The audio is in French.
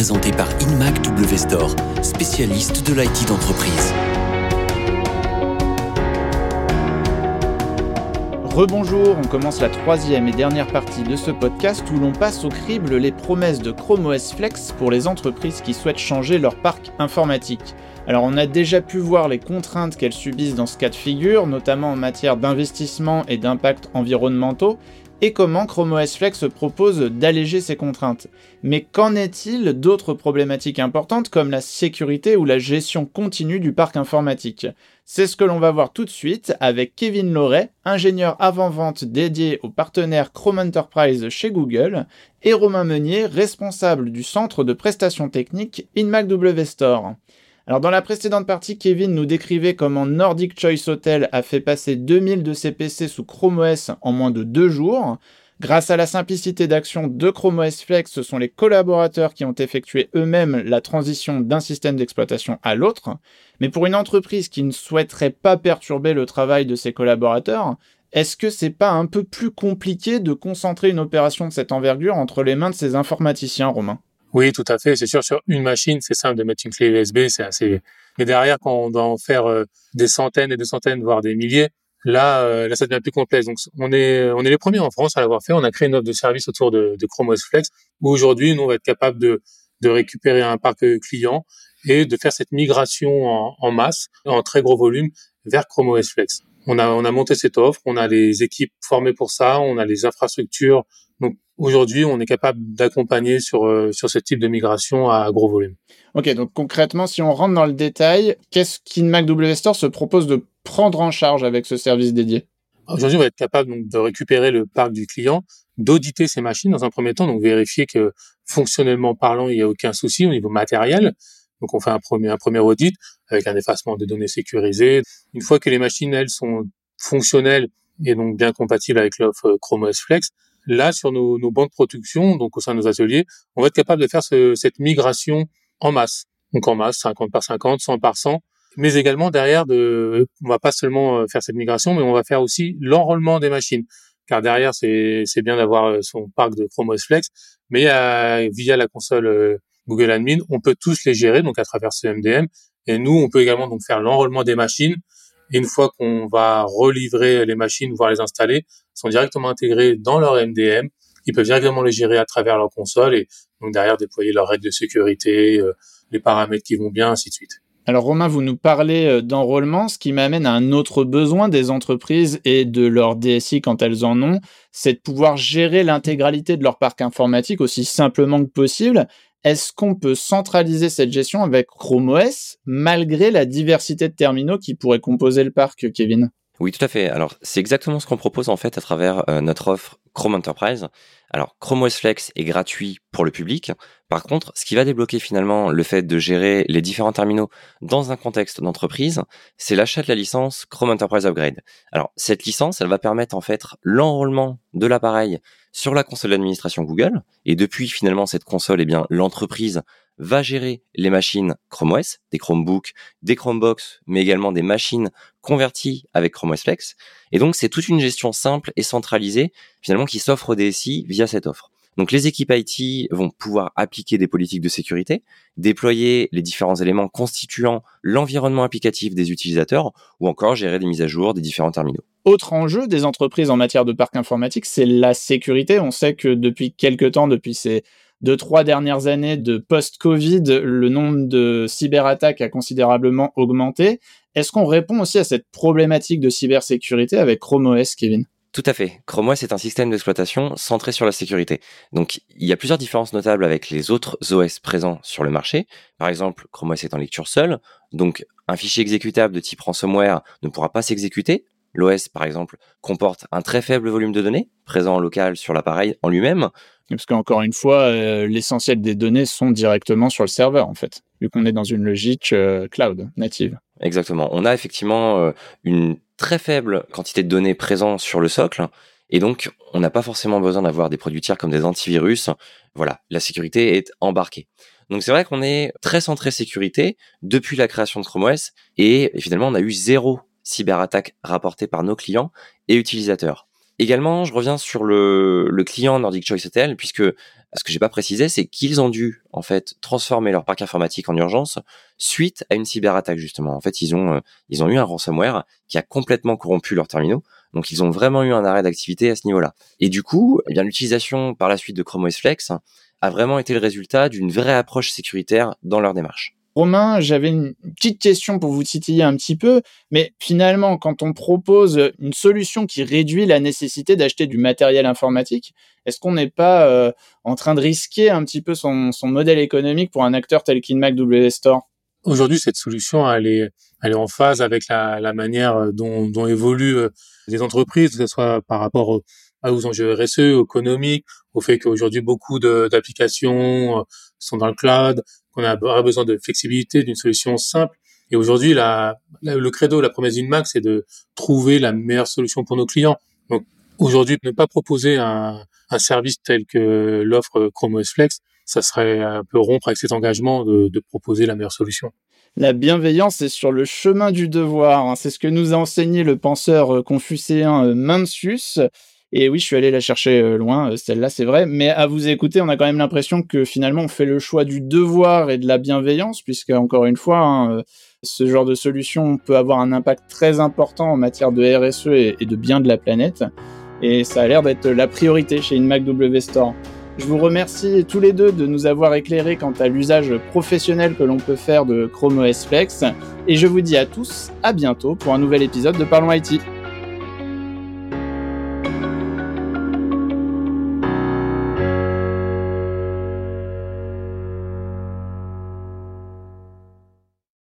présenté par InMac spécialiste de l'IT d'entreprise. Rebonjour, on commence la troisième et dernière partie de ce podcast où l'on passe au crible les promesses de Chrome OS Flex pour les entreprises qui souhaitent changer leur parc informatique. Alors on a déjà pu voir les contraintes qu'elles subissent dans ce cas de figure, notamment en matière d'investissement et d'impact environnementaux, et comment Chrome OS Flex propose d'alléger ces contraintes. Mais qu'en est-il d'autres problématiques importantes comme la sécurité ou la gestion continue du parc informatique? C'est ce que l'on va voir tout de suite avec Kevin Loret, ingénieur avant-vente dédié aux partenaires Chrome Enterprise chez Google, et Romain Meunier, responsable du centre de prestations techniques InMacW Store. Alors dans la précédente partie, Kevin nous décrivait comment Nordic Choice Hotel a fait passer 2000 de ses PC sous Chrome OS en moins de deux jours. Grâce à la simplicité d'action de Chrome OS Flex, ce sont les collaborateurs qui ont effectué eux-mêmes la transition d'un système d'exploitation à l'autre. Mais pour une entreprise qui ne souhaiterait pas perturber le travail de ses collaborateurs, est-ce que c'est pas un peu plus compliqué de concentrer une opération de cette envergure entre les mains de ces informaticiens, Romain? Oui, tout à fait. C'est sûr, sur une machine, c'est simple de mettre une clé USB, c'est assez. Mais derrière, quand on doit en faire euh, des centaines et des centaines, voire des milliers, là, euh, là, ça devient plus complexe. Donc, on est, on est les premiers en France à l'avoir fait. On a créé une offre de service autour de, de Chrome OS Flex, où aujourd'hui, nous, on va être capable de, de récupérer un parc client et de faire cette migration en, en masse, en très gros volume, vers Chrome OS Flex. On a, on a monté cette offre, on a les équipes formées pour ça, on a les infrastructures. Donc aujourd'hui, on est capable d'accompagner sur, euh, sur ce type de migration à gros volume. Ok, donc concrètement, si on rentre dans le détail, qu'est-ce qu'InMac W Store se propose de prendre en charge avec ce service dédié? Aujourd'hui, on va être capable donc, de récupérer le parc du client, d'auditer ses machines dans un premier temps, donc vérifier que fonctionnellement parlant, il n'y a aucun souci au niveau matériel. Donc on fait un premier, un premier audit avec un effacement de données sécurisées. Une fois que les machines, elles, sont fonctionnelles et donc bien compatibles avec l'offre Chrome OS Flex, là, sur nos, nos, bancs de production, donc au sein de nos ateliers, on va être capable de faire ce, cette migration en masse. Donc en masse, 50 par 50, 100 par 100, mais également derrière, de, on va pas seulement euh, faire cette migration, mais on va faire aussi l'enrôlement des machines. Car derrière, c'est bien d'avoir euh, son parc de Chrome OS Flex, mais euh, via la console Google Admin, on peut tous les gérer, donc à travers ce MDM. Et nous, on peut également donc faire l'enrôlement des machines. Et une fois qu'on va relivrer les machines, voire les installer, sont directement intégrés dans leur MDM. Ils peuvent directement les gérer à travers leur console et donc derrière déployer leurs règles de sécurité, euh, les paramètres qui vont bien, ainsi de suite. Alors Romain, vous nous parlez euh, d'enrôlement, ce qui m'amène à un autre besoin des entreprises et de leur DSI quand elles en ont, c'est de pouvoir gérer l'intégralité de leur parc informatique aussi simplement que possible. Est-ce qu'on peut centraliser cette gestion avec Chrome OS malgré la diversité de terminaux qui pourraient composer le parc, Kevin? Oui, tout à fait. Alors, c'est exactement ce qu'on propose en fait à travers euh, notre offre Chrome Enterprise. Alors, Chrome OS Flex est gratuit pour le public. Par contre, ce qui va débloquer finalement le fait de gérer les différents terminaux dans un contexte d'entreprise, c'est l'achat de la licence Chrome Enterprise Upgrade. Alors, cette licence, elle va permettre en fait l'enrôlement de l'appareil sur la console d'administration Google. Et depuis finalement cette console, eh bien, l'entreprise va gérer les machines Chrome OS, des Chromebooks, des Chromebox, mais également des machines converties avec Chrome OS Flex. Et donc, c'est toute une gestion simple et centralisée, finalement, qui s'offre au DSI via cette offre. Donc, les équipes IT vont pouvoir appliquer des politiques de sécurité, déployer les différents éléments constituant l'environnement applicatif des utilisateurs, ou encore gérer des mises à jour des différents terminaux. Autre enjeu des entreprises en matière de parc informatique, c'est la sécurité. On sait que depuis quelques temps, depuis ces deux, trois dernières années de post-Covid, le nombre de cyberattaques a considérablement augmenté. Est-ce qu'on répond aussi à cette problématique de cybersécurité avec Chrome OS, Kevin? Tout à fait. Chrome OS est un système d'exploitation centré sur la sécurité. Donc, il y a plusieurs différences notables avec les autres OS présents sur le marché. Par exemple, Chrome OS est en lecture seule. Donc, un fichier exécutable de type ransomware ne pourra pas s'exécuter. L'OS, par exemple, comporte un très faible volume de données présent en local sur l'appareil en lui-même. Parce qu'encore une fois, euh, l'essentiel des données sont directement sur le serveur, en fait, vu qu'on est dans une logique euh, cloud native. Exactement. On a effectivement euh, une très faible quantité de données présentes sur le socle. Et donc, on n'a pas forcément besoin d'avoir des produits tiers comme des antivirus. Voilà, la sécurité est embarquée. Donc c'est vrai qu'on est très centré sécurité depuis la création de Chrome OS et finalement on a eu zéro cyberattaque rapportée par nos clients et utilisateurs. Également, je reviens sur le, le client Nordic Choice Hotel, puisque ce que j'ai pas précisé, c'est qu'ils ont dû en fait transformer leur parc informatique en urgence suite à une cyberattaque justement. En fait, ils ont euh, ils ont eu un ransomware qui a complètement corrompu leurs terminaux. Donc ils ont vraiment eu un arrêt d'activité à ce niveau-là. Et du coup, eh bien l'utilisation par la suite de Chrome OS Flex a vraiment été le résultat d'une vraie approche sécuritaire dans leur démarche. Romain, j'avais une petite question pour vous titiller un petit peu, mais finalement, quand on propose une solution qui réduit la nécessité d'acheter du matériel informatique, est-ce qu'on n'est pas euh, en train de risquer un petit peu son, modèle économique pour un acteur tel qu'InMac W Store? Aujourd'hui, cette solution, elle est, en phase avec la, manière dont, dont évoluent euh, les entreprises, que ce soit par rapport aux enjeux RSE, économiques, au fait qu'aujourd'hui beaucoup d'applications euh, sont dans le cloud, qu'on a besoin de flexibilité, d'une solution simple. Et aujourd'hui, le credo, la promesse d'Inmac, c'est de trouver la meilleure solution pour nos clients. Donc aujourd'hui, ne pas proposer un, un service tel que l'offre Chrome OS Flex, ça serait un peu rompre avec cet engagement de, de proposer la meilleure solution. La bienveillance est sur le chemin du devoir. Hein. C'est ce que nous a enseigné le penseur euh, confucéen euh, Mencius. Et oui, je suis allé la chercher euh, loin, celle-là, c'est vrai. Mais à vous écouter, on a quand même l'impression que finalement, on fait le choix du devoir et de la bienveillance, puisque encore une fois, hein, ce genre de solution peut avoir un impact très important en matière de RSE et de bien de la planète. Et ça a l'air d'être la priorité chez InMac W Store. Je vous remercie tous les deux de nous avoir éclairés quant à l'usage professionnel que l'on peut faire de Chrome OS Flex. Et je vous dis à tous à bientôt pour un nouvel épisode de Parlons IT.